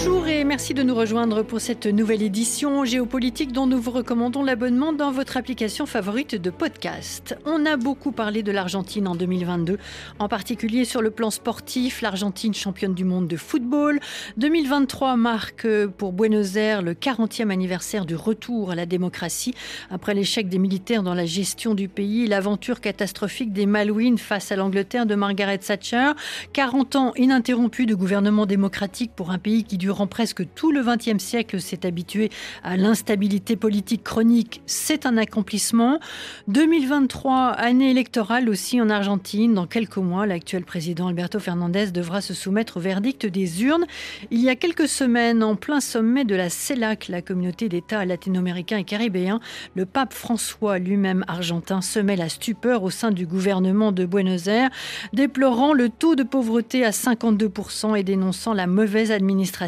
Bonjour et merci de nous rejoindre pour cette nouvelle édition géopolitique dont nous vous recommandons l'abonnement dans votre application favorite de podcast. On a beaucoup parlé de l'Argentine en 2022, en particulier sur le plan sportif, l'Argentine championne du monde de football. 2023 marque pour Buenos Aires le 40e anniversaire du retour à la démocratie après l'échec des militaires dans la gestion du pays, l'aventure catastrophique des Malouines face à l'Angleterre de Margaret Thatcher, 40 ans ininterrompus de gouvernement démocratique pour un pays qui dure durant presque tout le XXe siècle s'est habitué à l'instabilité politique chronique, c'est un accomplissement. 2023, année électorale aussi en Argentine. Dans quelques mois, l'actuel président Alberto Fernandez devra se soumettre au verdict des urnes. Il y a quelques semaines, en plein sommet de la CELAC, la communauté d'États latino-américains et caribéens, le pape François, lui-même argentin, semait la stupeur au sein du gouvernement de Buenos Aires, déplorant le taux de pauvreté à 52% et dénonçant la mauvaise administration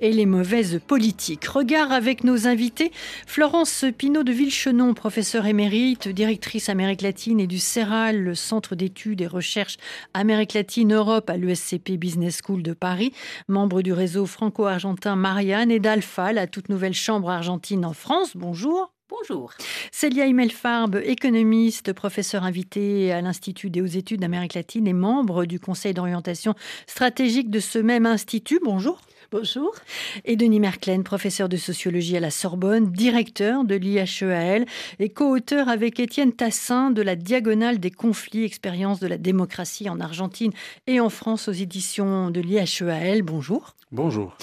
et les mauvaises politiques. Regard avec nos invités, Florence Pinault de Villechenon, professeure émérite, directrice Amérique latine et du CERAL, le Centre d'études et recherches Amérique latine Europe à l'USCP Business School de Paris, membre du réseau franco-argentin Marianne et d'Alpha, la toute nouvelle chambre argentine en France. Bonjour. Bonjour. Célia Imelfarb, économiste, professeur invité à l'Institut des hautes études d'Amérique latine et membre du conseil d'orientation stratégique de ce même institut. Bonjour. Bonjour. Et Denis Merklen, professeur de sociologie à la Sorbonne, directeur de l'IHEAL et co-auteur avec Étienne Tassin de la Diagonale des conflits, expérience de la démocratie en Argentine et en France aux éditions de l'IHEAL. Bonjour. Bonjour.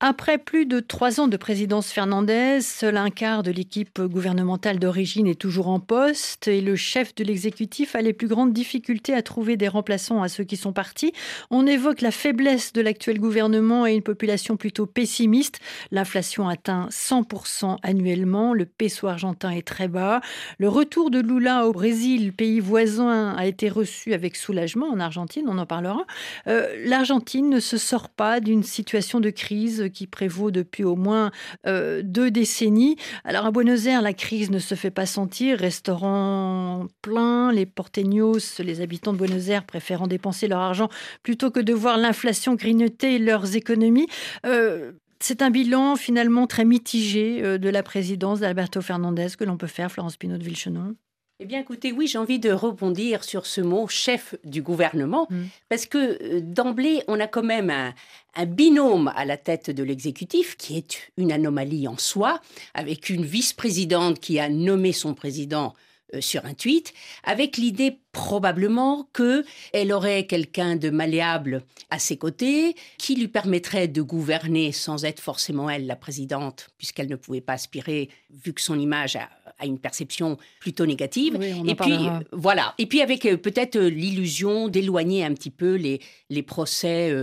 Après plus de trois ans de présidence Fernandez, seul un quart de l'équipe gouvernementale d'origine est toujours en poste et le chef de l'exécutif a les plus grandes difficultés à trouver des remplaçants à ceux qui sont partis. On évoque la faiblesse de l'actuel gouvernement et une population plutôt pessimiste. L'inflation atteint 100% annuellement, le peso argentin est très bas. Le retour de Lula au Brésil, pays voisin, a été reçu avec soulagement en Argentine, on en parlera. Euh, L'Argentine ne se sort pas d'une situation de crise qui prévaut depuis au moins euh, deux décennies. Alors à Buenos Aires, la crise ne se fait pas sentir. Restaurants pleins, les porteños, les habitants de Buenos Aires préférant dépenser leur argent plutôt que de voir l'inflation grignoter leurs économies. Euh, c'est un bilan finalement très mitigé euh, de la présidence d'Alberto Fernandez que l'on peut faire, Florence Pinot de Villechenon. Eh bien, écoutez, oui, j'ai envie de rebondir sur ce mot chef du gouvernement, mm. parce que euh, d'emblée, on a quand même un, un binôme à la tête de l'exécutif, qui est une anomalie en soi, avec une vice-présidente qui a nommé son président euh, sur un tweet, avec l'idée probablement que elle aurait quelqu'un de malléable à ses côtés, qui lui permettrait de gouverner sans être forcément elle la présidente, puisqu'elle ne pouvait pas aspirer, vu que son image a, une perception plutôt négative. et puis voilà. Et puis avec euh, peut-être euh, l'illusion d'éloigner un petit peu les les procès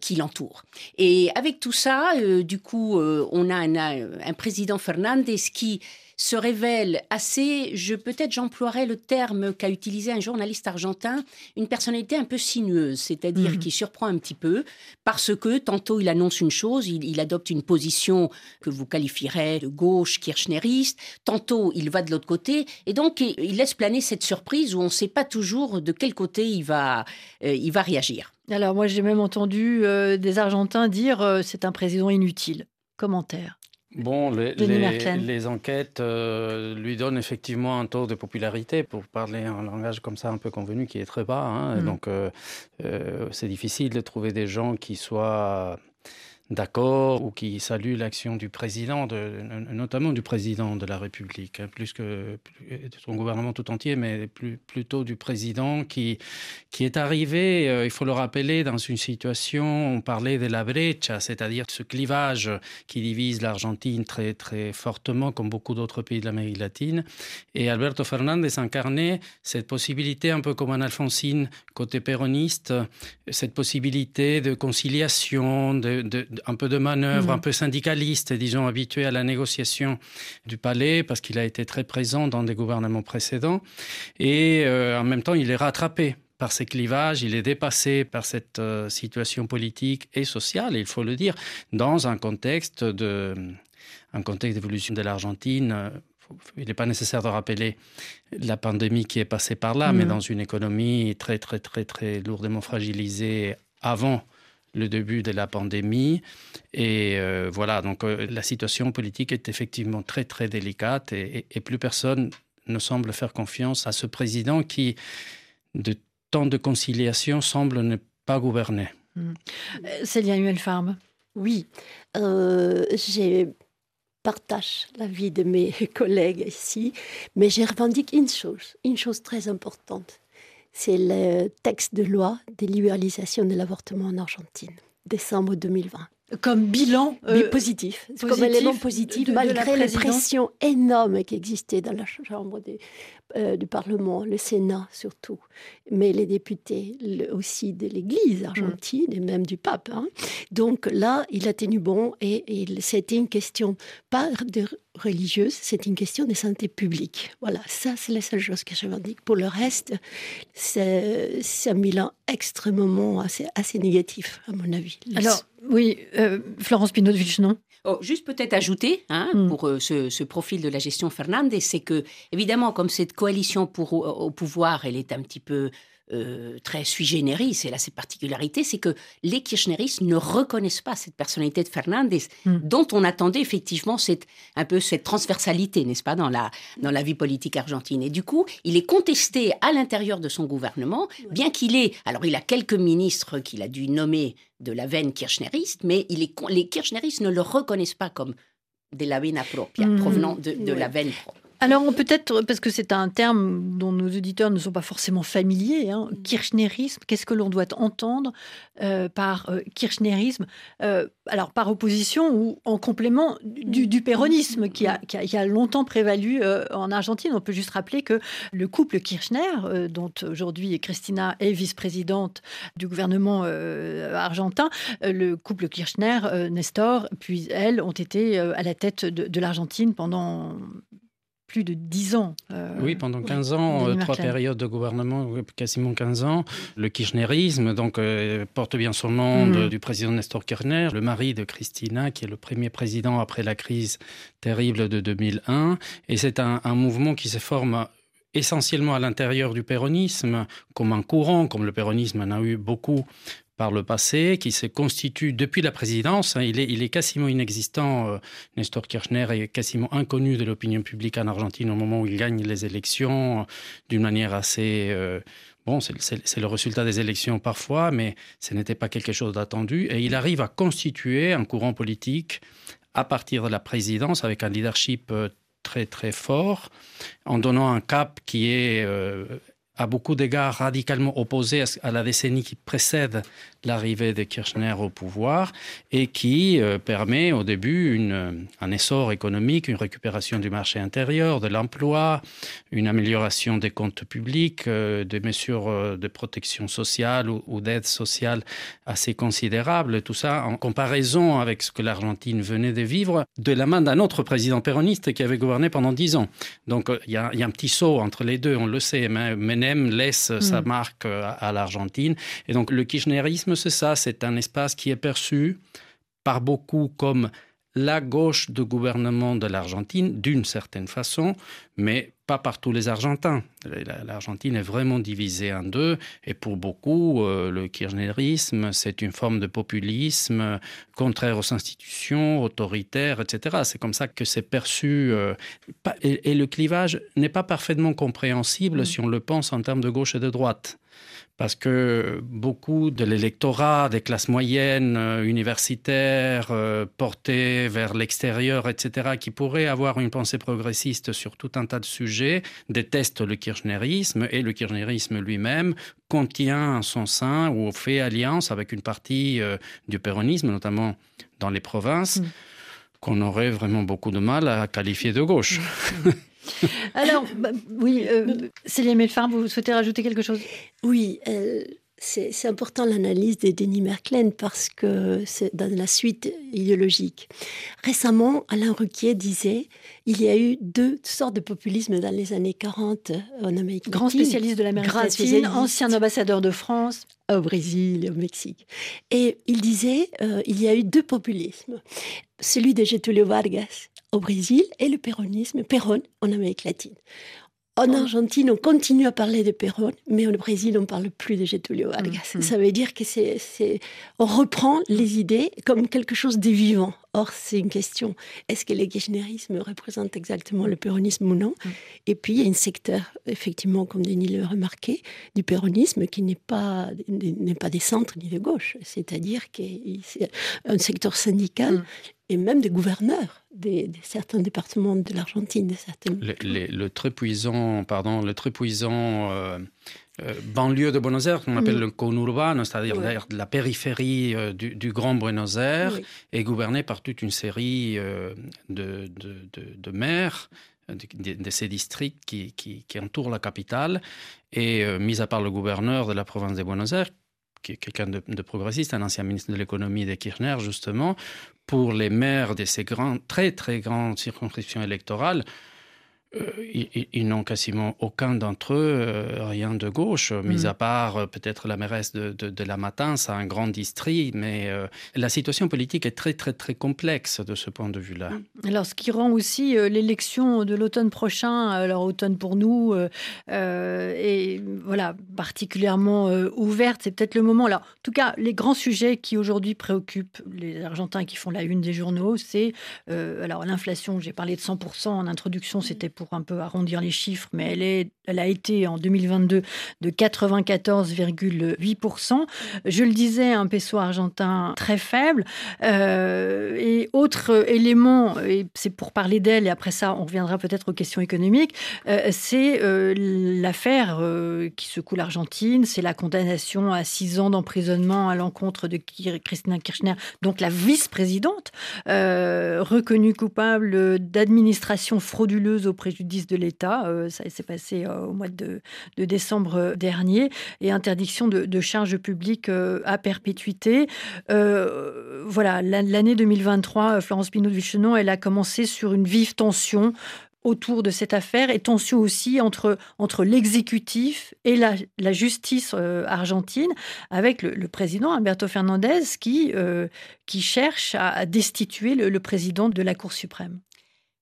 qui l'entourent. Et avec tout ça, du coup, on a un, un président Fernandez qui se révèle assez, je peut-être j'emploierais le terme qu'a utilisé un journaliste argentin, une personnalité un peu sinueuse, c'est-à-dire mhm. qui surprend un petit peu parce que tantôt il annonce une chose, il, adopte une position que vous qualifierez de gauche kirchneriste, tantôt il va de l'autre côté et donc il laisse planer cette surprise où on ne sait pas toujours de quel côté il va, euh, il va réagir. Alors moi j'ai même entendu euh, des Argentins dire euh, c'est un président inutile. Commentaire. Bon, les, enquêtes euh, lui donnent effectivement un taux de popularité, pour parler un langage comme ça un peu convenu, qui est très bas. Hein. Mm. Donc, euh, euh, c'est difficile de trouver des gens qui soient d'accord ou qui salue l'action du président, de, notamment du président de la République, hein, plus que de son gouvernement tout entier, mais plutôt du président qui, qui est arrivé, euh, il faut le rappeler, dans une situation, on parlait de la brecha, c'est-à-dire ce clivage qui divise l'Argentine très, très fortement, comme beaucoup d'autres pays de l'Amérique latine. Et Alberto Fernandez incarnait cette possibilité, un peu comme un Alfonsine, côté péroniste, cette possibilité de conciliation, de un peu de manœuvre, mhm. un peu syndicaliste, disons, habitué à la négociation du palais, parce qu'il a été très présent dans des gouvernements précédents. Et euh, en même temps, il est rattrapé par ces clivages, il est dépassé par cette euh, situation politique et sociale, il faut le dire, dans un contexte de un contexte d'évolution de l'Argentine il n'est pas nécessaire de rappeler la pandémie qui est passée par là, mais mm. dans une économie très, très, très, très lourdement fragilisée avant le début de la pandémie. Et euh, voilà, donc euh, la situation politique est effectivement très, très délicate et, plus personne ne semble faire confiance à ce président qui, de temps de conciliation, semble ne pas gouverner. Mmh. Célia. Oui, euh, j'ai partage l'avis de mes collègues ici, mais je revendique une chose, une chose très importante. C'est le texte de loi de libéralisation de l'avortement en Argentine, décembre 2020 comme bilan euh, positif, comme élément positif, malgré la, pression énorme qui existait dans la Chambre euh, du Parlement, le Sénat surtout, mais les députés aussi de l'Église argentine et même du pape. Hein. Donc là, il a tenu bon et, c'était une question pas de religieuse, c'est une question de santé publique. Voilà, ça c'est la seule chose que je revendique. Pour le reste, c'est un bilan extrêmement assez, assez négatif à mon avis. Alors, oui, euh, Florence pinot non? Oh, juste peut-être ajouter hein, hmm. pour euh, ce, profil de la gestion Fernandez, c'est que évidemment comme cette coalition pour, au pouvoir, elle est un petit peu euh, très sui generis, et là ses particularités, c'est que les kirchneristes ne reconnaissent pas cette personnalité de Fernandez, hmm. dont on attendait effectivement cette, un peu cette transversalité, n'est-ce pas, dans la, dans la vie politique argentine. Et du coup, il est contesté à l'intérieur de son gouvernement, bien qu'il ait, alors il a quelques ministres qu'il a dû nommer de la veine kirchneriste, mais il est, les kirchneristes ne le reconnaissent pas comme de la vena propria, hmm. provenant de, de la veine propre. Alors, peut-être, parce que c'est un terme dont nos auditeurs ne sont pas forcément familiers, hein, mm. kirchnerisme, qu'est-ce que l'on doit entendre euh, par euh, kirchnerisme euh, Alors, par opposition ou en complément du, du péronisme qui a, qui, a, longtemps prévalu en Argentine. On peut juste rappeler que le couple Kirchner, dont aujourd'hui Christina est vice-présidente du gouvernement argentin, le couple Kirchner, Nestor, puis elle, ont été à la tête de, de l'Argentine pendant plus de 10 ans. Euh, oui, pendant 15 ans, euh, trois périodes de gouvernement, quasiment 15 ans. Le kirchnerisme donc, euh, porte bien son nom mhm. du président Nestor Kirchner, le mari de Christina, qui est le premier président après la crise terrible de 2001. Et c'est un, un mouvement qui se forme essentiellement à l'intérieur du péronisme, comme un courant, comme le péronisme en a eu beaucoup par le passé, qui se constitue depuis la présidence. Hein. Il est, il est quasiment inexistant. Euh, Nestor Kirchner est quasiment inconnu de l'opinion publique en Argentine au moment où il gagne les élections euh, d'une manière assez... Euh, bon, c'est le résultat des élections parfois, mais ce n'était pas quelque chose d'attendu. Et il arrive à constituer un courant politique à partir de la présidence avec un leadership très très fort, en donnant un cap qui est à beaucoup d'égards radicalement opposé à la décennie qui précède l'arrivée de Kirchner au pouvoir et qui euh, permet au début une, un essor économique, une récupération du marché intérieur, de l'emploi, une amélioration des comptes publics, euh, des mesures euh, de protection sociale ou, d'aide sociale assez considérables. Tout ça en comparaison avec ce que l'Argentine venait de vivre de la main d'un autre président péroniste qui avait gouverné pendant dix ans. Donc il y, a, y, a un petit saut entre les deux, on le sait. Menem laisse sa mm. marque à, à l'Argentine. Et donc le kirchnerisme c'est ça, c'est un espace qui est perçu par beaucoup comme la gauche de gouvernement de l'Argentine, d'une certaine façon, mais pas par tous les Argentins. L'Argentine est vraiment divisée en deux, et pour beaucoup, euh, le kirchnerisme, c'est une forme de populisme contraire aux institutions, autoritaire, etc. C'est comme ça que c'est perçu. Euh, et, le clivage n'est pas parfaitement compréhensible mm. si on le pense en termes de gauche et de droite parce que beaucoup de l'électorat des classes moyennes, euh, universitaires, euh, portés vers l'extérieur, etc., qui pourraient avoir une pensée progressiste sur tout un tas de sujets, détestent le kirchnerisme et le kirchnerisme lui-même contient en son sein ou fait alliance avec une partie euh, du péronisme, notamment dans les provinces, mm. qu'on aurait vraiment beaucoup de mal à qualifier de gauche. Alors, bah, oui, euh, Célia Melfar, vous souhaitez rajouter quelque chose? Oui, euh, c'est important l'analyse de Denis Merklen parce que c'est dans la suite idéologique. Récemment, Alain Ruquier disait il y a eu deux sortes de populisme dans les années 40 en Amérique latine. Grand spécialiste de l'Amérique latine, ancien ambassadeur de France. Au Brésil et au Mexique. Et il disait euh, il y a eu deux populismes. Celui de Getulio Vargas au Brésil et le péronisme, Perón en Amérique latine. En Argentine, on continue à parler de Perón, mais au Brésil, on ne parle plus de Getulio Vargas. Mm, mm. Ça veut dire que c'est, on reprend les idées comme quelque chose de vivant. Or, c'est une question est-ce que le kirchnerisme représente exactement le péronisme ou non mm. Et puis, il y a un secteur, effectivement, comme Denis l'a remarqué, du péronisme qui n'est pas, n'est pas des centres ni de gauche. C'est-à-dire que c'est un secteur syndical et même des gouverneurs de certains départements de l'Argentine. Le, le, très puissant, pardon, le très puissant euh, euh, banlieue de Buenos Aires, qu'on appelle mm. le conurbano, c'est-à-dire la périphérie euh, du, Grand Buenos Aires, est gouverné par toute une série de, de, de, maires de, ces districts qui, qui, qui, entourent la capitale. Et mis à part le gouverneur de la province de Buenos Aires, qui est quelqu'un de, de, progressiste, un ancien ministre de l'économie de Kirchner, justement, pour les maires de ces très très grandes circonscriptions électorales, euh, ils, n'ont quasiment aucun d'entre eux euh, rien de gauche, mis mm. à part euh, peut-être la mairesse de, de, la Matin, c'est un grand district, mais la situation politique est très très très complexe de ce point de vue-là. Mm. Alors ce qui rend aussi l'élection de l'automne prochain, alors automne pour nous, et voilà particulièrement ouverte, c'est peut-être le moment. Alors en tout cas, les grands sujets qui aujourd'hui préoccupent les Argentins qui font la une des journaux, c'est alors l'inflation. J'ai parlé de 100% en introduction, c'était pour un peu arrondir les chiffres, mais elle, est, elle a été en 2022 de 94,8%. Je le disais, un peso argentin très faible. Euh, et autre élément, et c'est pour parler d'elle, et après ça, on reviendra peut-être aux questions économiques, euh, c'est euh, l'affaire qui secoue l'Argentine, c'est la condamnation à six ans d'emprisonnement à l'encontre de Christina Kirchner, donc la vice-présidente, reconnue coupable d'administration frauduleuse auprès préjudice de l'État. Euh, ça s'est passé euh, au mois de, décembre euh, dernier. Et interdiction de, charges publiques à perpétuité. voilà, l'année 2023, Florence Pinot de Vichenon, elle a commencé sur une vive tension autour de cette affaire et tension aussi entre, entre l'exécutif et la, la justice argentine avec le, président Alberto Fernandez qui, qui cherche à, destituer le, président de la Cour suprême.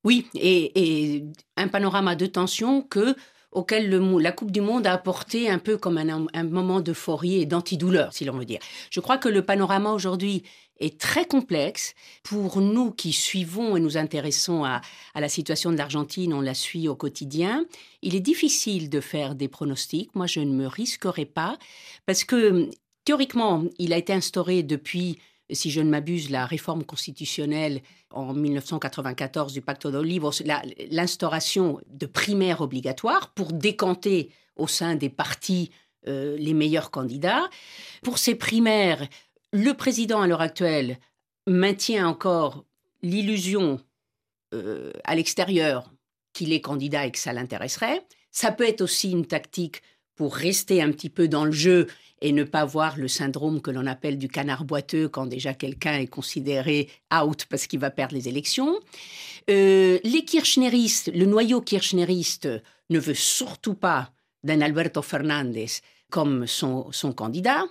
Oui, et, un panorama de tension que auquel la Coupe du Monde a apporté un peu comme un, moment d'euphorie et d'antidouleur, si l'on veut dire. Je crois que le panorama aujourd'hui est très complexe. Pour nous qui suivons et nous intéressons à, à la situation de l'Argentine, on la suit au quotidien, il est difficile de faire des pronostics. Moi, je ne me risquerai pas parce que théoriquement, il a été instauré depuis si je ne m'abuse, la réforme constitutionnelle en 1994 du Pacte de l'instauration de primaires obligatoires pour décanter au sein des partis euh, les meilleurs candidats. Pour ces primaires, le président à l'heure actuelle maintient encore l'illusion euh, à l'extérieur qu'il est candidat et que ça l'intéresserait. Ça peut être aussi une tactique pour rester un petit peu dans le jeu et ne pas voir le syndrome que l'on appelle du canard boiteux quand déjà quelqu'un est considéré out parce qu'il va perdre les élections. Euh, les kirchneristes, le noyau kirchneriste ne veut surtout pas d'un Alberto Fernandez comme son, candidat.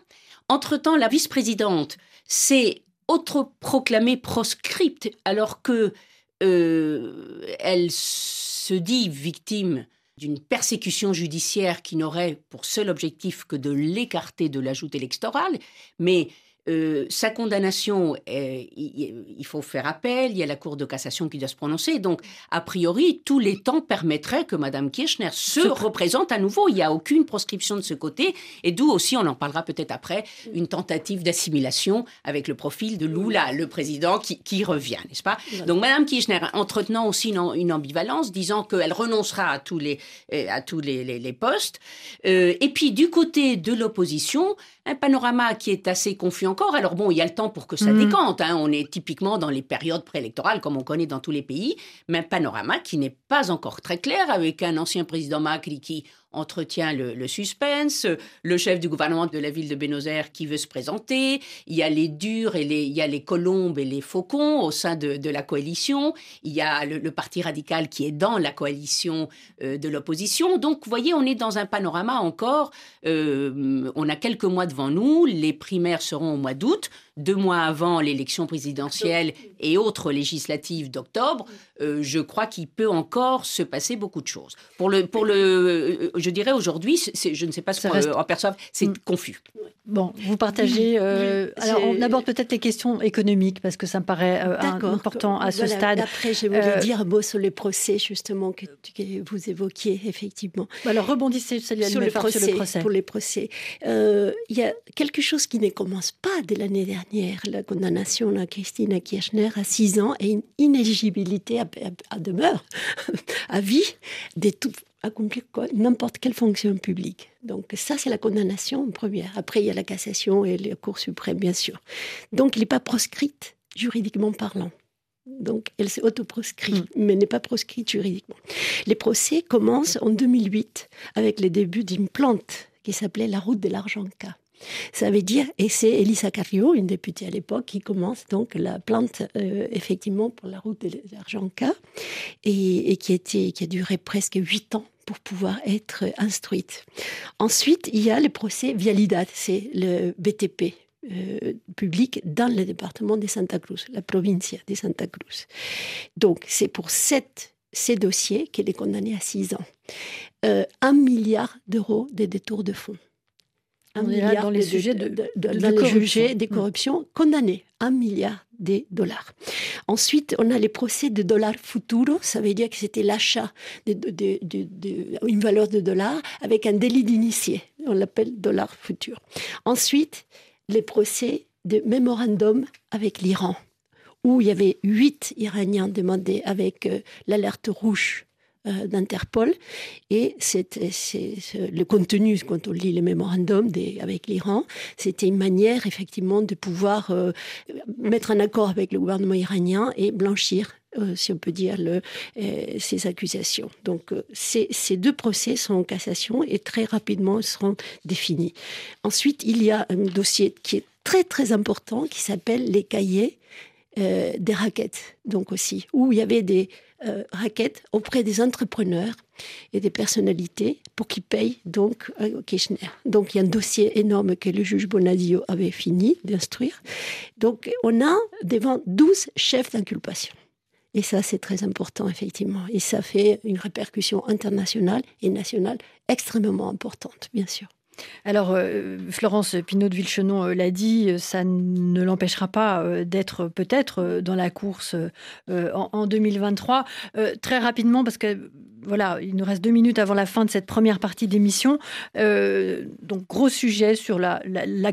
Entre-temps, la vice-présidente s'est autoproclamée proscripte alors que euh, elle se dit victime d'une persécution judiciaire qui n'aurait pour seul objectif que de l'écarter de la joute électorale, mais euh, sa condamnation, il, faut faire appel, il y a la Cour de cassation qui doit se prononcer. Donc, a priori, tous les temps permettraient que Mme Kirchner se représente à nouveau. Il n'y a aucune proscription de ce côté. Et d'où aussi, on en parlera peut-être après, une tentative d'assimilation avec le profil de Lula, le président qui, revient, n'est-ce pas? Donc, Mme Kirchner, entretenant aussi une, ambivalence, disant qu'elle renoncera à tous les, euh, à tous les, postes. Euh, et puis, du côté de l'opposition, un panorama qui est assez confus encore. Alors bon, il y a le temps pour que ça mm. décante. Hein. On est typiquement dans les périodes préélectorales, comme on connaît dans tous les pays, mais un panorama qui n'est pas encore très clair, avec un ancien président Macri qui entretient le, suspense, le chef du gouvernement de la ville de Buenos Aires qui veut se présenter, il y a les durs et les, il y a les colombes et les faucons au sein de, la coalition, il y a le, parti radical qui est dans la coalition euh, de l'opposition. Donc, vous voyez, on est dans un panorama encore, euh, on a quelques mois devant nous, les primaires seront au mois d'août, deux mois avant l'élection présidentielle et autres législatives d'octobre, euh, je crois qu'il peut encore se passer beaucoup de choses. Pour le, pour le, euh, je dirais aujourd'hui, je ne sais pas ce qu'on en perçoit, c'est mm. confus. Bon, vous partagez. Euh, alors, on aborde peut-être les questions économiques parce que ça me paraît important à ce stade. Après, je voulais dire un mot sur les procès justement que, vous évoquiez effectivement. Bah, alors, rebondissez sur, le procès, sur le procès. Pour les procès, il y a quelque chose qui ne commence pas dès l'année dernière. La condamnation de Christina Kirchner à 6 ans et une inéligibilité à à, demeure, à vie, d'accomplir n'importe quelle fonction publique. Donc ça, c'est la condamnation première. Après, il y a la cassation et la Cour suprême, bien sûr. Donc, il n'est pas proscrite juridiquement parlant. Donc, elle s'est autoproscrite, mm. mais n'est pas proscrite juridiquement. Les procès commencent en 2008 avec les débuts d'une plante qui s'appelait la route de l'Argenca. Ça veut dire, et c'est Elisa Carriot, une députée à l'époque, qui commence donc la plante euh, effectivement pour la route de l'Argenca et, et qui, a duré presque huit ans pour pouvoir être instruite. Ensuite, il y a le procès Vialidad, c'est le BTP, euh, public dans le département de Santa Cruz, la provincia de Santa Cruz. Donc, c'est pour ces dossiers qu'elle est condamnée à six ans. Euh, un milliard d'euros de détours de fonds dans les sujets de, corruption. des corruptions condamnés, un milliard de dollars. Ensuite, on a les procès de dollars futuro, ça veut dire que c'était l'achat d'une valeur de dollars avec un délit d'initié, on l'appelle dollar futur. Ensuite, les procès de mémorandum avec l'Iran, où il y avait huit Iraniens demandés avec euh, l'alerte rouge d'Interpol. Et c'est, le contenu, quand on lit les mémorandums avec l'Iran, c'était une manière effectivement de pouvoir euh, mettre un accord avec le gouvernement iranien et blanchir euh, si on peut dire, ces accusations. Donc, ces, ces, deux procès sont en cassation et très rapidement seront définis. Ensuite, il y a un dossier qui est très très important qui s'appelle les cahiers des raquettes, donc aussi, où il y avait des euh, raquettes auprès des entrepreneurs et des personnalités pour qu'ils payent donc Kirchner. Donc il y a un dossier énorme que le juge Bonadio avait fini d'instruire. Donc on a devant 12 chefs d'inculpation. Et ça, c'est très important, effectivement. Et ça fait une répercussion internationale et nationale extrêmement importante, bien sûr. Alors, euh, Florence Pinot de Villechenon euh, l'a dit, euh, ça ne l'empêchera pas d'être peut-être dans la course en, en, 2023. très rapidement, parce que voilà, il nous reste deux minutes avant la fin de cette première partie d'émission. Donc, gros sujet sur la,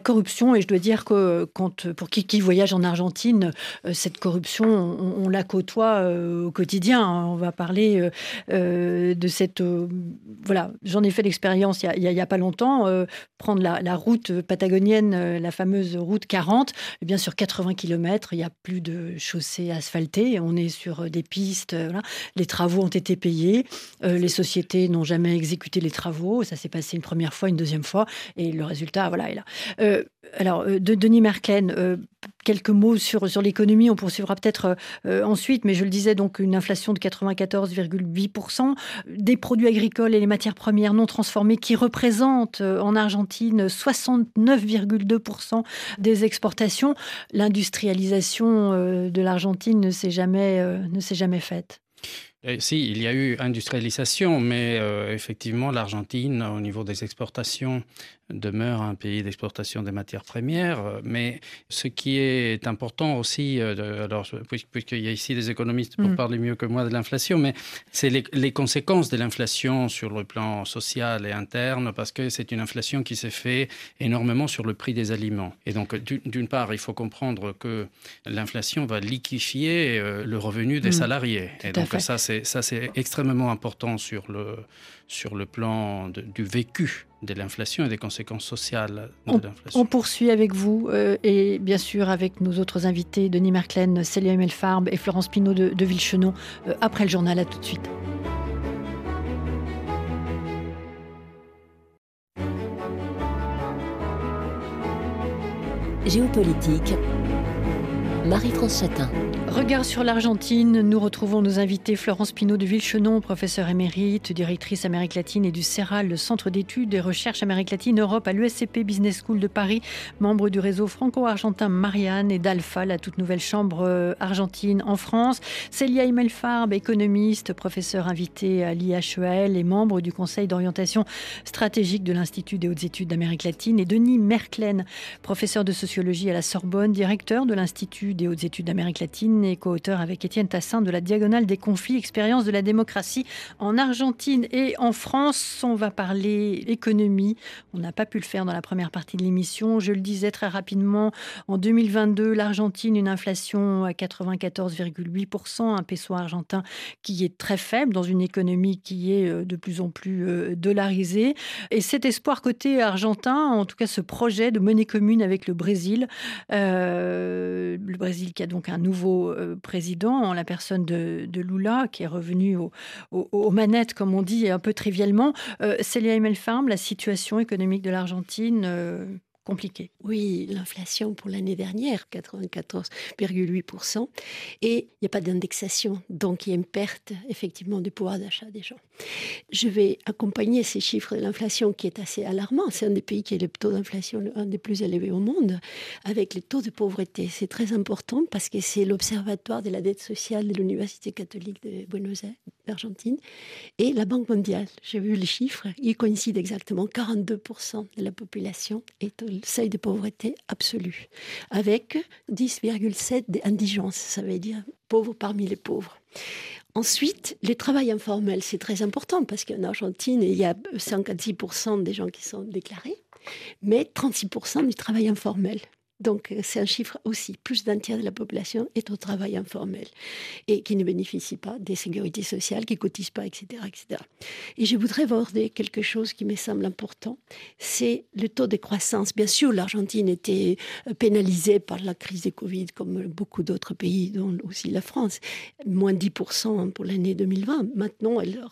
corruption. Et je dois dire que pour qui, qui voyage en Argentine, cette corruption, on, la côtoie au quotidien. Hein. On va parler de cette. voilà, j'en ai fait l'expérience il n'y a, pas longtemps. Prendre la, route patagonienne, la fameuse route 40, eh bien sur 80 km, il n'y a plus de chaussées asphaltées. On est sur des pistes. Les travaux ont été payés. Euh, les sociétés n'ont jamais exécuté les travaux. Ça s'est passé une première fois, une deuxième fois, et le résultat, voilà, est là. Euh, alors, euh, de Denis Merklen, quelques mots sur, sur l'économie. On poursuivra peut-être ensuite, mais je le disais, donc une inflation de 94,8%, des produits agricoles et les matières premières non transformées qui représentent en Argentine 69,2% des exportations. L'industrialisation de l'Argentine ne s'est jamais, ne jamais faite. Si, il y a eu industrialisation, mais euh, effectivement, l'Argentine, au niveau des exportations, demeure un pays d'exportation des matières premières. Mais ce qui est important aussi, euh, alors puisqu'il y a ici des économistes pour mm. parler mieux que moi de l'inflation, mais c'est les, conséquences de l'inflation sur le plan social et interne, parce que c'est une inflation qui s'est fait énormément sur le prix des aliments. Et donc, d'une part, il faut comprendre que l'inflation va liquifier euh, le revenu des mm. salariés. et donc, ça, c'est extrêmement important sur le, sur le plan du vécu de l'inflation et des conséquences sociales de l'inflation. On poursuit avec vous euh, et bien sûr avec nos autres invités, Denis Merklen, Célia Melfarb et Florence Pinault de, de Villechenon, euh, après le journal. À tout de suite. Géopolitique. Marie-France Chatin. Regard sur l'Argentine, nous retrouvons nos invités Florence Pinault de Villechenon, professeure émérite, directrice Amérique latine et du CERAL, le Centre d'études et recherches Amérique latine Europe à l'USCP Business School de Paris, membre du réseau franco-argentin Marianne et d'Alpha, la toute nouvelle chambre euh, argentine en France. Célia Imelfarb, économiste, professeure invitée à l'IHEL et membre du conseil d'orientation stratégique de l'Institut des hautes études d'Amérique latine. Et Denis Merklen, professeur de sociologie à la Sorbonne, directeur de l'Institut des hautes études d'Amérique latine et co-auteur avec Étienne Tassin de la Diagonale des conflits, expérience de la démocratie en Argentine et en France. On va parler économie. On n'a pas pu le faire dans la première partie de l'émission. Je le disais très rapidement, en 2022, l'Argentine, une inflation à 94,8%, un peso argentin qui est très faible dans une économie qui est euh, de plus en plus euh, dollarisée. Et cet espoir côté argentin, en tout cas ce projet de monnaie commune avec le Brésil, euh, le Brésil qui a donc un nouveau euh, président en la personne de, Lula, qui est revenu aux manettes, comme on dit un peu trivialement. Euh, Célia Emelfarm, la situation économique de l'Argentine euh, compliqué. Oui, l'inflation pour l'année dernière, 94,8%, et il n'y a pas d'indexation, donc il y a une perte effectivement du pouvoir d'achat des gens. Je vais accompagner ces chiffres de l'inflation qui est assez alarmant. C'est un des pays qui a le taux d'inflation un des plus élevés au monde, avec les taux de pauvreté. C'est très important parce que c'est l'Observatoire de la dette sociale de l'Université catholique de Buenos Aires, d'Argentine, et la Banque mondiale. J'ai vu les chiffres, ils coïncident exactement. 42% de la population est le seuil de pauvreté absolue, avec 10,7 d'indigence, ça veut dire pauvres parmi les pauvres. Ensuite, le travail informel, c'est très important parce qu'en Argentine, il y a 56% des gens qui sont déclarés, mais 36% du travail informel. Donc, euh, c'est un chiffre aussi. Plus d'un tiers de la population est au travail informel et qui ne bénéficie pas des sécurités sociales, qui ne cotise pas, etc., etc. Et je voudrais aborder quelque chose qui me semble important, c'est le taux de croissance. Bien sûr, l'Argentine était euh, pénalisée par la crise de Covid, comme beaucoup d'autres pays, dont aussi la France. Moins 10% pour l'année 2020. Maintenant, elle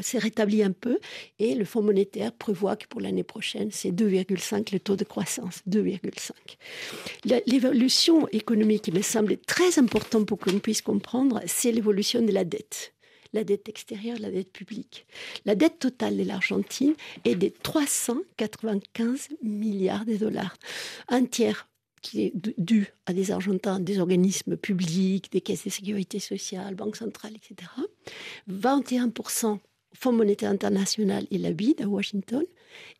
s'est rétablie un peu et le Fonds monétaire prévoit que pour l'année prochaine, c'est 2,5 le taux de croissance. 2,5. L'évolution économique qui me semble très importante pour qu'on puisse comprendre, c'est l'évolution de la dette la dette extérieure, la dette publique. La dette totale de l'Argentine est de 395 milliards de dollars. Un tiers qui est dû à des Argentins, des organismes publics, des caisses de sécurité sociale, banque centrale, etc. 21% Fonds monétaire international, il habite à Washington.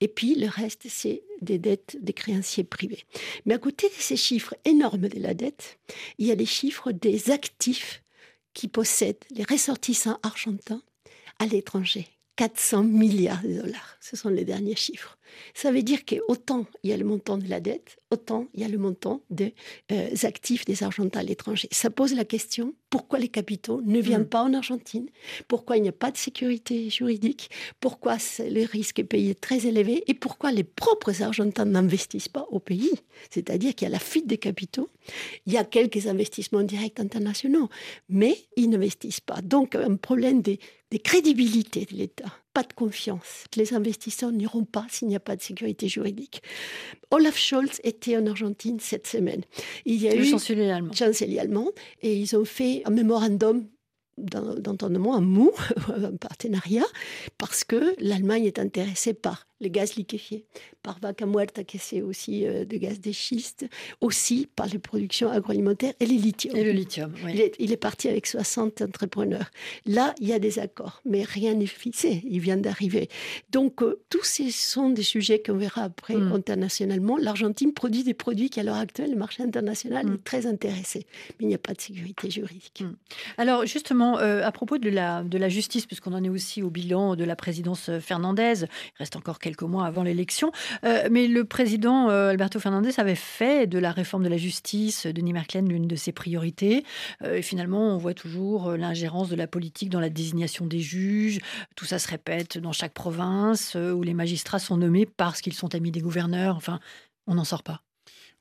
Et puis le reste, c'est des dettes des créanciers privés. Mais à côté de ces chiffres énormes de la dette, il y a les chiffres des actifs qui possèdent les ressortissants argentins à l'étranger. 400 milliards de dollars. Ce sont les derniers chiffres. Ça veut dire qu'autant il y a le montant de la dette, autant il y a le montant des euh, actifs des Argentins à l'étranger. Ça pose la question pourquoi les capitaux ne viennent mm. pas en Argentine? Pourquoi il n'y a pas de sécurité juridique? Pourquoi le risque est payé très élevé? Et pourquoi les propres Argentins n'investissent pas au pays? C'est-à-dire qu'il y a la fuite des capitaux, il y a quelques investissements directs internationaux, mais ils n'investissent pas. Donc un problème des des crédibilités de l'État, pas de confiance. Les investisseurs n'iront pas s'il n'y a pas de sécurité juridique. Olaf Scholz était en Argentine cette semaine. Il y a le eu chancelier allemand. chancelier allemand et ils ont fait un mémorandum d'entendement, un mou, un partenariat, parce que l'Allemagne est intéressée par le gaz liquéfié, par Vaca Muerta, qui c'est aussi euh, de gaz de schiste, aussi par les productions agroalimentaires et les lithium. Et le lithium, il, est, parti avec 60 entrepreneurs. Là, il y a des accords, mais rien n'est fixé, il vient d'arriver. Donc, euh, tous ces sont des sujets qu'on verra après mm. internationalement. L'Argentine produit des produits qui, à l'heure actuelle, le marché international mm. est très intéressé, mais il n'y a pas de sécurité juridique. Mm. Alors, justement, euh, à propos de la, de la justice, puisqu'on en est aussi au bilan de la présidence Fernandez, il reste encore quelques quelques mois avant l'élection. Euh, mais le président euh, Alberto Fernandez avait fait de la réforme de la justice, Denis Merklen, l'une de ses priorités. Euh, et finalement, on voit toujours l'ingérence de la politique dans la désignation des juges. Tout ça se répète dans chaque province où les magistrats sont nommés parce qu'ils sont amis des gouverneurs. Enfin, on n'en sort pas.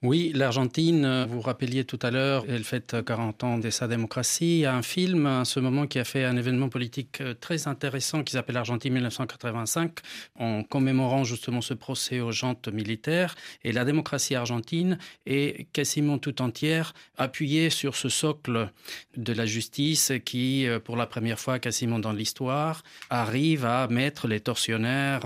Oui, l'Argentine, euh, vous rappeliez tout à l'heure, elle fête 40 ans de sa démocratie. Il y a un film à ce moment qui a fait un événement politique euh, très intéressant qui s'appelle Argentine 1985, en commémorant justement ce procès aux jantes militaires. Et la démocratie argentine est quasiment tout entière appuyée sur ce socle de la justice qui, euh, pour la première fois quasiment dans l'histoire, arrive à mettre les tortionnaires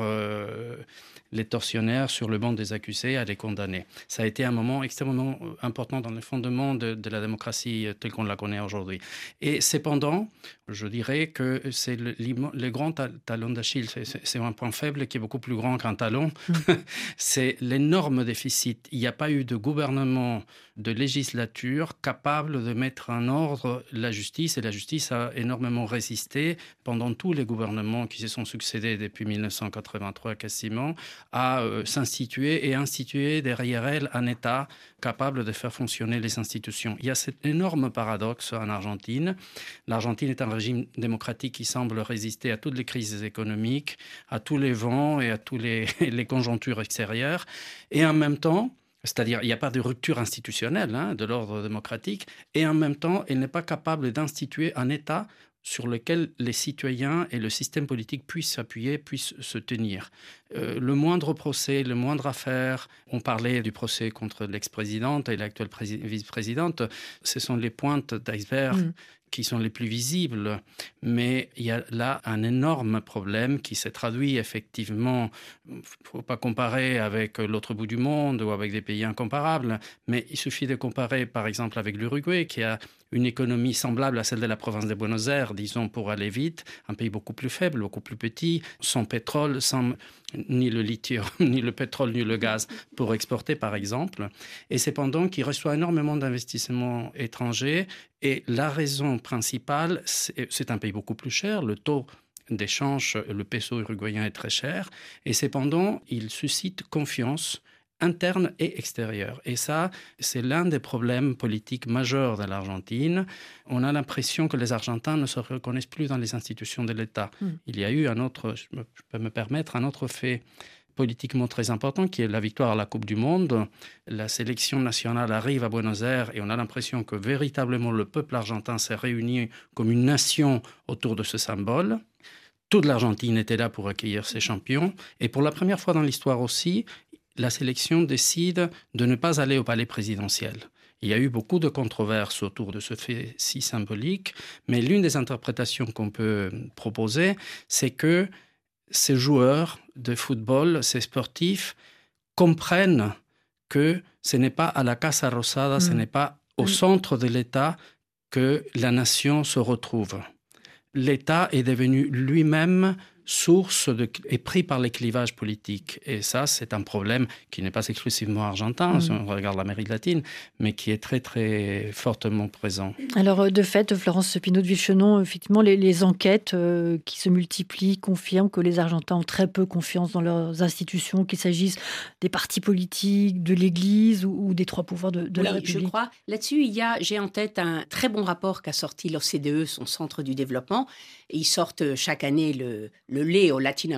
les tortionnaires sur le banc des accusés à les condamner. Ça a été un moment extrêmement euh, important dans le fondement de, la démocratie euh, telle qu'on la connaît aujourd'hui. Et cependant, je dirais que c'est le, le, grand talon d'Achille, c'est un point faible qui est beaucoup plus grand qu'un talon, mm. c'est l'énorme déficit. Il n'y a pas eu de gouvernement de législature capable de mettre en ordre la justice, et la justice a énormément résisté pendant tous les gouvernements qui se sont succédés depuis 1983 quasiment à euh, s'instituer et instituer derrière elle un État capable de faire fonctionner les institutions. Il y a cet énorme paradoxe en Argentine. L'Argentine est un régime démocratique qui semble résister à toutes les crises économiques, à tous les vents et à toutes les, les conjonctures extérieures. Et en même temps, c'est-à-dire, il n'y a pas de rupture institutionnelle hein, de l'ordre démocratique, et en même temps, elle n'est pas capable d'instituer un État sur lequel les citoyens et le système politique puissent s'appuyer, puissent se tenir. Euh, le moindre procès, le moindre affaire, on parlait du procès contre l'ex-présidente et l'actuelle vice-présidente, ce sont les pointes d'iceberg mm qui sont les plus visibles, mais il y a là un énorme problème qui s'est traduit effectivement, il faut pas comparer avec l'autre bout du monde ou avec des pays incomparables, mais il suffit de comparer par exemple avec l'Uruguay qui a une économie semblable à celle de la province de Buenos Aires, disons pour aller vite, un pays beaucoup plus faible, beaucoup plus petit, sans pétrole, sans ni le lithium, ni le pétrole, ni le gaz pour exporter par exemple, et cependant qui reçoit énormément d'investissements étrangers et la raison principale, c'est un pays beaucoup plus cher. Le taux d'échange, le peso uruguayen est très cher. Et cependant, il suscite confiance interne et extérieure. Et ça, c'est l'un des problèmes politiques majeurs de l'Argentine. On a l'impression que les Argentins ne se reconnaissent plus dans les institutions de l'État. Hmm. Il y a eu un autre, je peux me permettre, un autre fait politiquement très important, qui est la victoire à la Coupe du Monde. La sélection nationale arrive à Buenos Aires et on a l'impression que véritablement le peuple argentin s'est réuni comme une nation autour de ce symbole. Toute l'Argentine était là pour accueillir ses champions. Et pour la première fois dans l'histoire aussi, la sélection décide de ne pas aller au palais présidentiel. Il y a eu beaucoup de controverses autour de ce fait si symbolique, mais l'une des interprétations qu'on peut proposer, c'est que ces joueurs de football, ces sportifs, comprennent que ce n'est pas à la Casa Rosada, ce mm. n'est pas au mm. centre de l'État que la nation se retrouve. L'État est devenu lui-même source de, est pris par les clivages politiques. Et ça, c'est un problème qui n'est pas exclusivement argentin, si mm. on regarde l'Amérique latine, mais qui est très, très fortement présent. Alors, euh, de fait, Florence Pinot de effectivement, les, enquêtes euh, qui se multiplient confirment que les Argentins ont très peu confiance dans leurs institutions, qu'il s'agisse des partis politiques, de l'Église ou, des trois pouvoirs de, de la République. Je crois. Là-dessus, il y a, j'ai en tête un très bon rapport qu'a sorti l'OCDE, son centre du développement. Ils sortent chaque année le le lait au Latin,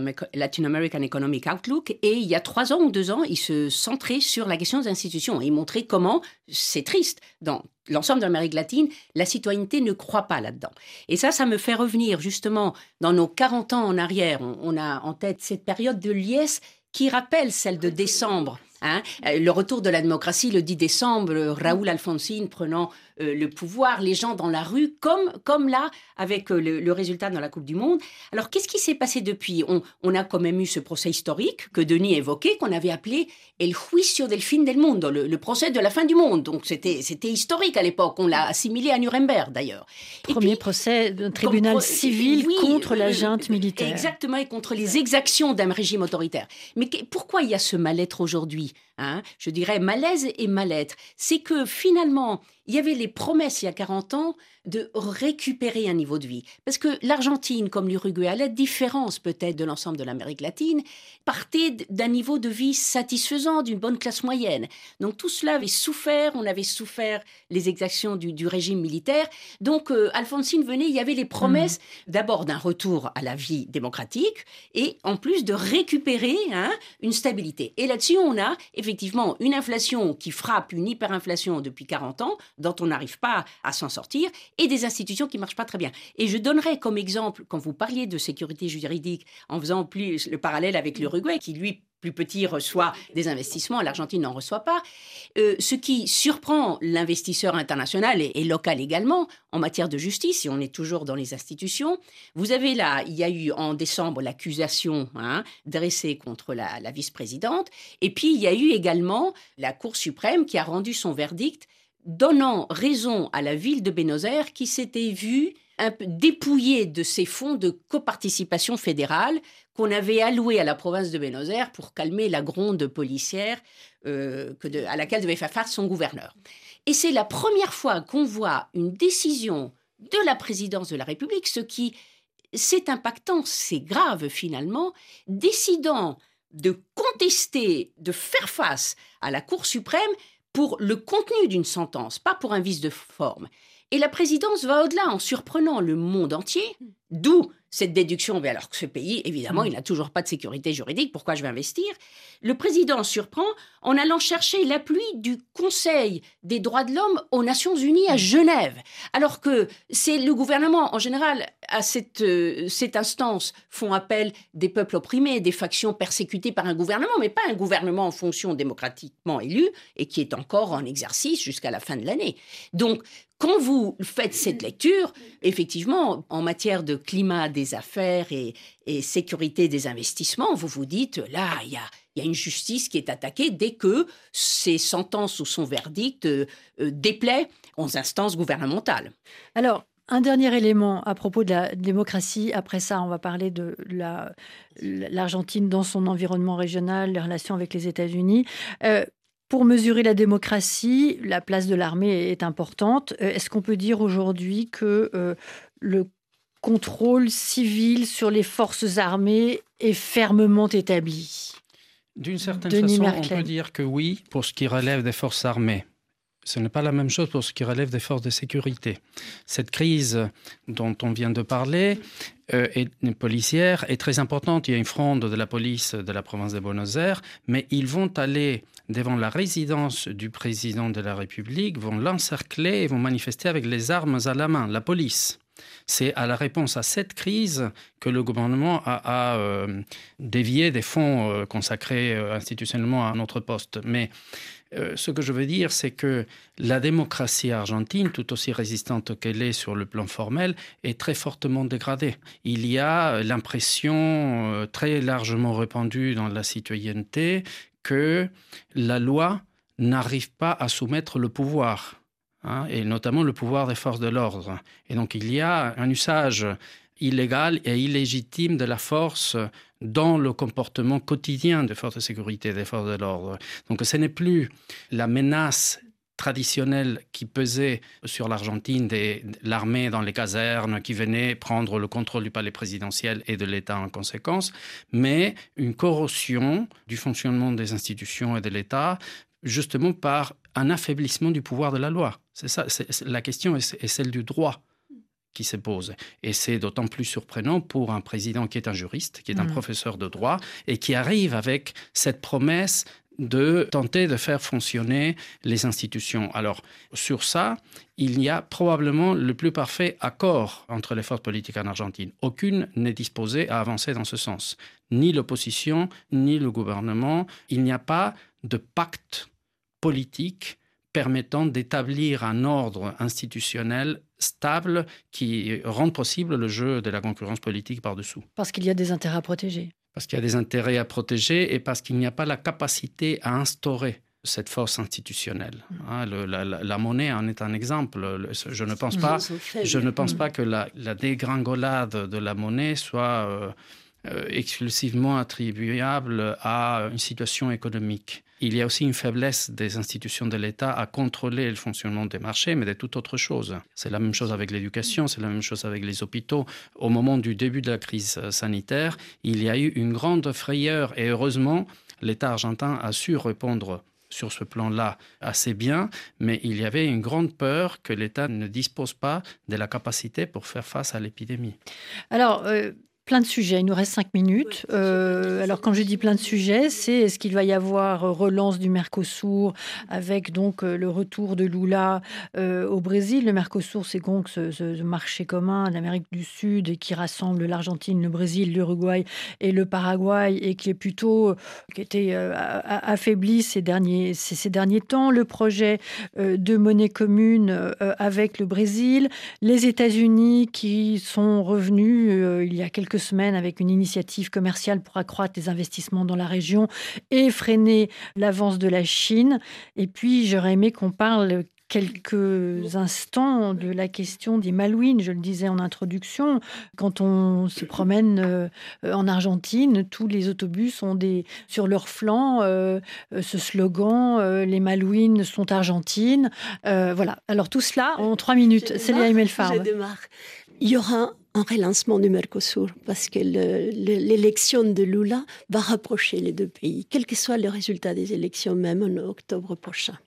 American Economic Outlook. Et il y a trois ans ou deux ans, il se centrait sur la question des institutions. Et montrait comment, c'est triste, dans l'ensemble de l'Amérique latine, la citoyenneté ne croit pas là-dedans. Et ça, ça me fait revenir justement dans nos 40 ans en arrière. On, a en tête cette période de liesse qui rappelle celle de décembre. Hein. le retour de la démocratie le 10 décembre, Raoul Alfonsine prenant euh, le pouvoir, les gens dans la rue, comme, comme là, avec euh, le, résultat dans la Coupe du Monde. Alors, qu'est-ce qui s'est passé depuis? On, a quand même eu ce procès historique que Denis évoquait, qu'on avait appelé El Juicio del Fin del Mundo, le, procès de la fin du monde. Donc, c'était historique à l'époque. On l'a assimilé à Nuremberg, d'ailleurs. Premier procès d'un tribunal civil contre la junte militaire. Exactement, et contre les exactions d'un régime autoritaire. Mais pourquoi il y a ce mal-être aujourd'hui? Hein Je dirais malaise et mal-être. C'est que finalement, il y avait les promesses il y a 40 ans de récupérer un niveau de vie. Parce que l'Argentine, comme l'Uruguay, à la différence peut-être de l'ensemble de l'Amérique latine, partait d'un niveau de vie satisfaisant, d'une bonne classe moyenne. Donc tout cela avait souffert, on avait souffert les exactions du, régime militaire. Donc euh, Alphonsine venait, il y avait les promesses mmh. d'abord d'un retour à la vie démocratique et en plus de récupérer hein, une stabilité. Et là-dessus, on a effectivement une inflation qui frappe, une hyperinflation depuis 40 ans, dont on n'arrive pas à s'en sortir, et des institutions qui ne marchent pas très bien. Et je donnerai comme exemple, quand vous parliez de sécurité juridique, en faisant plus le parallèle avec l'Uruguay, qui lui plus petit reçoit des investissements, l'Argentine n'en reçoit pas. Euh, ce qui surprend l'investisseur international et, local également en matière de justice, si on est toujours dans les institutions, vous avez là, il y a eu en décembre l'accusation hein, dressée contre la, la vice-présidente, et puis il y a eu également la Cour suprême qui a rendu son verdict donnant raison à la ville de Buenos Aires qui s'était vue un peu dépouillée de ses fonds de coparticipation fédérale qu'on avait alloués à la province de Buenos Aires pour calmer la gronde policière euh, à laquelle devait faire face son gouverneur. Et c'est la première fois qu'on voit une décision de la présidence de la République, ce qui, c'est impactant, c'est grave finalement, décidant de contester, de faire face à la Cour suprême pour le contenu d'une sentence, pas pour un vice de forme. Et la présidence va au-delà en surprenant le monde entier, d'où cette déduction, mais alors que ce pays, évidemment, mm. il n'a toujours pas de sécurité juridique, pourquoi je vais investir? Le président surprend en allant chercher l'appui du Conseil des droits de l'homme aux Nations Unies à Genève, alors que c'est le gouvernement, en général, à cette, euh, cette instance, font appel des peuples opprimés, des factions persécutées par un gouvernement, mais pas un gouvernement en fonction démocratiquement élu et qui est encore en exercice jusqu'à la fin de l'année. Donc, quand vous faites cette lecture, effectivement, en matière de climat des affaires et, sécurité des investissements, vous vous dites, là, il y a, une justice qui est attaquée dès que ses sentences ou son verdict euh, euh, déplaît aux instances gouvernementales. Alors, un dernier élément à propos de la démocratie. Après ça, on va parler de l'Argentine dans son environnement régional, les relations avec les États-Unis. Euh, pour mesurer la démocratie, la place de l'armée est importante. Euh, est-ce qu'on peut dire aujourd'hui que euh, le contrôle civil sur les forces armées est fermement établi? D'une certaine façon, on peut dire que oui, pour ce qui relève des forces armées. Ce n'est pas la même chose pour ce qui relève des forces de sécurité. Cette crise dont on vient de parler euh, est policière est très importante. Il y a une fronde de la police de la province de Buenos Aires, mais ils vont aller devant la résidence du président de la République, vont l'encercler et vont manifester avec les armes à la main, la police. C'est à la réponse à cette crise que le gouvernement a, euh, dévié des fonds euh, consacrés institutionnellement à notre poste. Mais euh, ce que je veux dire, c'est que la démocratie argentine, tout aussi résistante qu'elle est sur le plan formel, est très fortement dégradée. Il y a l'impression euh, très largement répandue dans la citoyenneté que la loi n'arrive pas à soumettre le pouvoir. Hein, et notamment le pouvoir des forces de l'ordre. Et donc il y a un usage illégal et illégitime de la force dans le comportement quotidien des forces de sécurité, des forces de l'ordre. Donc ce n'est plus la menace traditionnelle qui pesait sur l'Argentine, de l'armée dans les casernes qui venait prendre le contrôle du palais présidentiel et de l'État en conséquence, mais une corrosion du fonctionnement des institutions et de l'État justement par un affaiblissement du pouvoir de la loi. C'est ça, la question est celle du droit qui se pose. Et c'est d'autant plus surprenant pour un président qui est un juriste, qui est un mm. professeur de droit, et qui arrive avec cette promesse de tenter de faire fonctionner les institutions. Alors, sur ça, il y a probablement le plus parfait accord entre les forces politiques en Argentine. Aucune n'est disposée à avancer dans ce sens. Ni l'opposition, ni le gouvernement. Il n'y a pas de pacte politique permettant d'établir un ordre institutionnel stable qui rende possible le jeu de la concurrence politique par-dessous. Parce qu'il y a des intérêts à protéger. Parce qu'il y a des intérêts à protéger et parce qu'il n'y a pas la capacité à instaurer cette force institutionnelle. Mm. Hein, la, monnaie en est un exemple. Je ne pense pas, je ne pense pas que la, dégringolade de la monnaie soit euh, exclusivement attribuable à une situation économique il y a aussi une faiblesse des institutions de l'État à contrôler le fonctionnement des marchés, mais de toute autre chose. C'est la même chose avec l'éducation, c'est la même chose avec les hôpitaux. Au moment du début de la crise sanitaire, il y a eu une grande frayeur et heureusement, l'État argentin a su répondre sur ce plan-là assez bien, mais il y avait une grande peur que l'État ne dispose pas de la capacité pour faire face à l'épidémie. Alors, euh, plein de sujets. Il nous reste cinq minutes. Euh, alors, quand je dis plein de sujets, c'est est-ce qu'il va y avoir relance du Mercosur avec donc euh, le retour de Lula euh, au Brésil? Le Mercosur, c'est donc ce, marché commun d'Amérique du Sud qui rassemble l'Argentine, le Brésil, l'Uruguay et le Paraguay et qui est plutôt qui était affaibli ces derniers ces, derniers temps. Le projet de monnaie commune avec le Brésil, les États-Unis qui sont revenus il y a quelques semaines avec une initiative commerciale pour accroître les investissements dans la région et freiner l'avance de la Chine. Et puis, j'aurais aimé qu'on parle quelques instants de la question des Malouines. Je le disais en introduction, quand on se promène euh, en Argentine, tous les autobus ont des, sur leur flanc euh, ce slogan euh, Les Malouines sont argentines. voilà. Alors tout cela en trois minutes. Célia Emelfarb. Il y aura un relancement du Mercosur parce que l'élection de Lula va rapprocher les deux pays, quel que soit le résultat des élections, même en octobre prochain.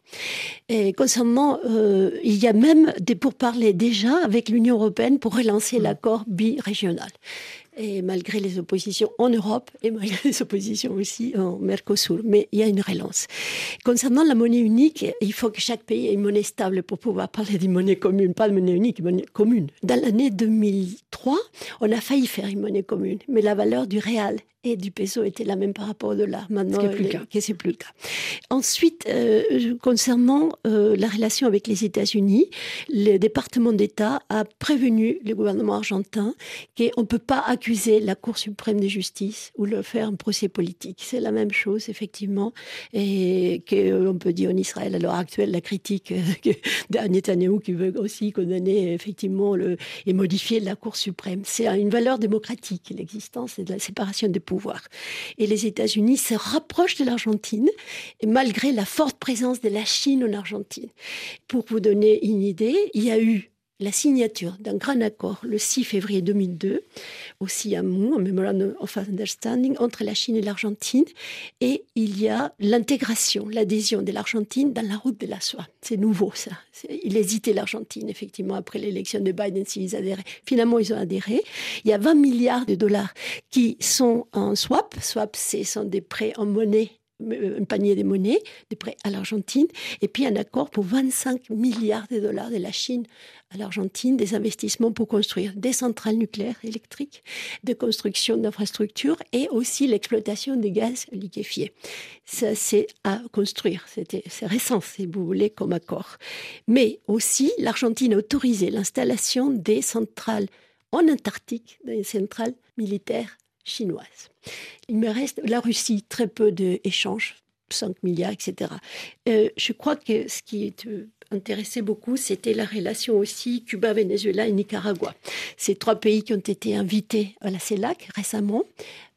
Et concernant, euh, il y a même des pourparlers déjà avec l'Union européenne pour relancer mm. l'accord bi-régional et malgré les oppositions en Europe et malgré les oppositions aussi en Mercosur. Mais il y a une relance. Concernant la monnaie unique, il faut que chaque pays ait une monnaie stable pour pouvoir parler d'une monnaie commune, pas de monnaie unique, monnaie commune. Dans l'année 2003, on a failli faire une monnaie commune, mais la valeur du réal et du peso était la même par rapport au dollar. Maintenant, ce n'est plus, le cas. plus le cas. Ensuite, euh, concernant euh, la relation avec les États-Unis, le département d'État a prévenu le gouvernement argentin qu'on ne peut pas accuser la Cour suprême de justice ou le faire un procès politique. C'est la même chose, effectivement, et qu'on peut dire en Israël à l'heure actuelle la critique d'un Netanyahu qui veut aussi condamner effectivement le, et modifier la Cour suprême. C'est une valeur démocratique, l'existence de la séparation des pouvoirs et les États-Unis se rapprochent de l'Argentine, malgré la forte présence de la Chine en Argentine. Pour vous donner une idée, il y a eu la signature d'un grand accord le 6 février 2002, aussi un mot, un Memorandum of Understanding entre la Chine et l'Argentine, et il y a l'intégration, l'adhésion de l'Argentine dans la route de la soie. C'est nouveau ça. Il hésitait l'Argentine, effectivement, après l'élection de Biden s'ils adhéraient. Finalement, ils ont adhéré. Il y a 20 milliards de dollars qui sont en swap. Swap, ce sont des prêts en monnaie un panier de monnaies, des prêts à l'Argentine, et puis un accord pour 25 milliards de dollars de la Chine à l'Argentine, des investissements pour construire des centrales nucléaires électriques, de construction d'infrastructures et aussi l'exploitation des gaz liquéfiés. Ça, c'est à construire. C'est récent, si vous voulez, comme accord. Mais aussi, l'Argentine a autorisé l'installation des centrales en Antarctique, des centrales militaires chinoise. Il me reste la Russie, très peu d'échanges, 5 milliards, etc. Euh, je crois que ce qui euh, intéressait beaucoup, c'était la relation aussi Cuba, Venezuela et Nicaragua. Ces trois pays qui ont été invités à la CELAC récemment.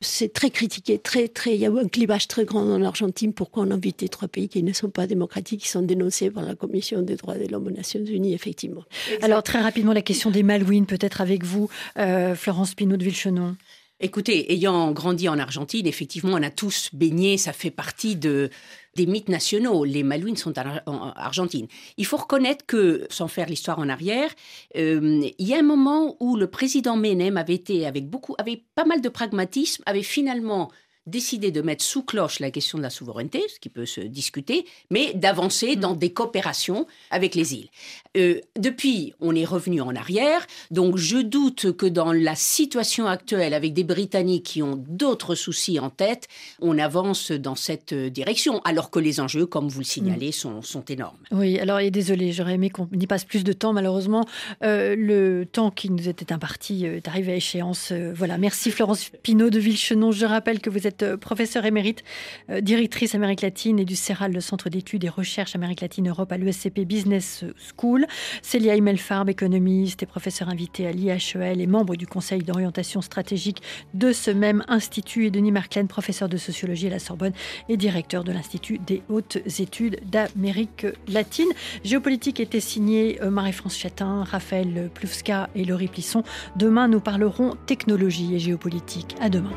C'est très critiqué, très, très, il y a eu un clivage très grand en Argentine. Pourquoi on a invité trois pays qui ne sont pas démocratiques, qui sont dénoncés par la Commission des droits de l'homme aux Nations Unies, effectivement. Alors, très rapidement, la question des Malouines, peut-être avec vous, euh, Florence Pinot de Villechenon. Écoutez, ayant grandi en Argentine, effectivement, on a tous baigné, ça fait partie de, des mythes nationaux. Les Malouines sont en Argentine. Il faut reconnaître que, sans faire l'histoire en arrière, euh, il y a un moment où le président Menem avait été, avec beaucoup, avait pas mal de pragmatisme, avait finalement décidé de mettre sous cloche la question de la souveraineté, ce qui peut se discuter, mais d'avancer dans des coopérations avec les îles. Euh, depuis, on est revenu en arrière, donc je doute que dans la situation actuelle, avec des Britanniques qui ont d'autres soucis en tête, on avance dans cette direction, alors que les enjeux, comme vous le signalez, mm. sont, énormes. Oui, alors et désolé, j'aurais aimé qu'on y passe plus de temps, malheureusement, euh, le temps qui nous était imparti euh, est arrivé à échéance. voilà, merci Florence Pinault de Villechenon. Je rappelle que vous êtes euh, professeure émérite, euh, directrice Amérique latine et du CERAL, le Centre d'études et recherches Amérique latine-Europe à l'ESCP Business School. Célia Imelfarb, économiste et professeure invitée à l'IHEL et membre du conseil d'orientation stratégique de ce même institut. Et Denis Marklen, professeur de sociologie à la Sorbonne et directeur de l'Institut des hautes études d'Amérique latine. Géopolitique était signé euh, Marie-France Chatin, Raphaël Ploufska et Laurie Plisson. Demain, nous parlerons technologie et géopolitique. À demain.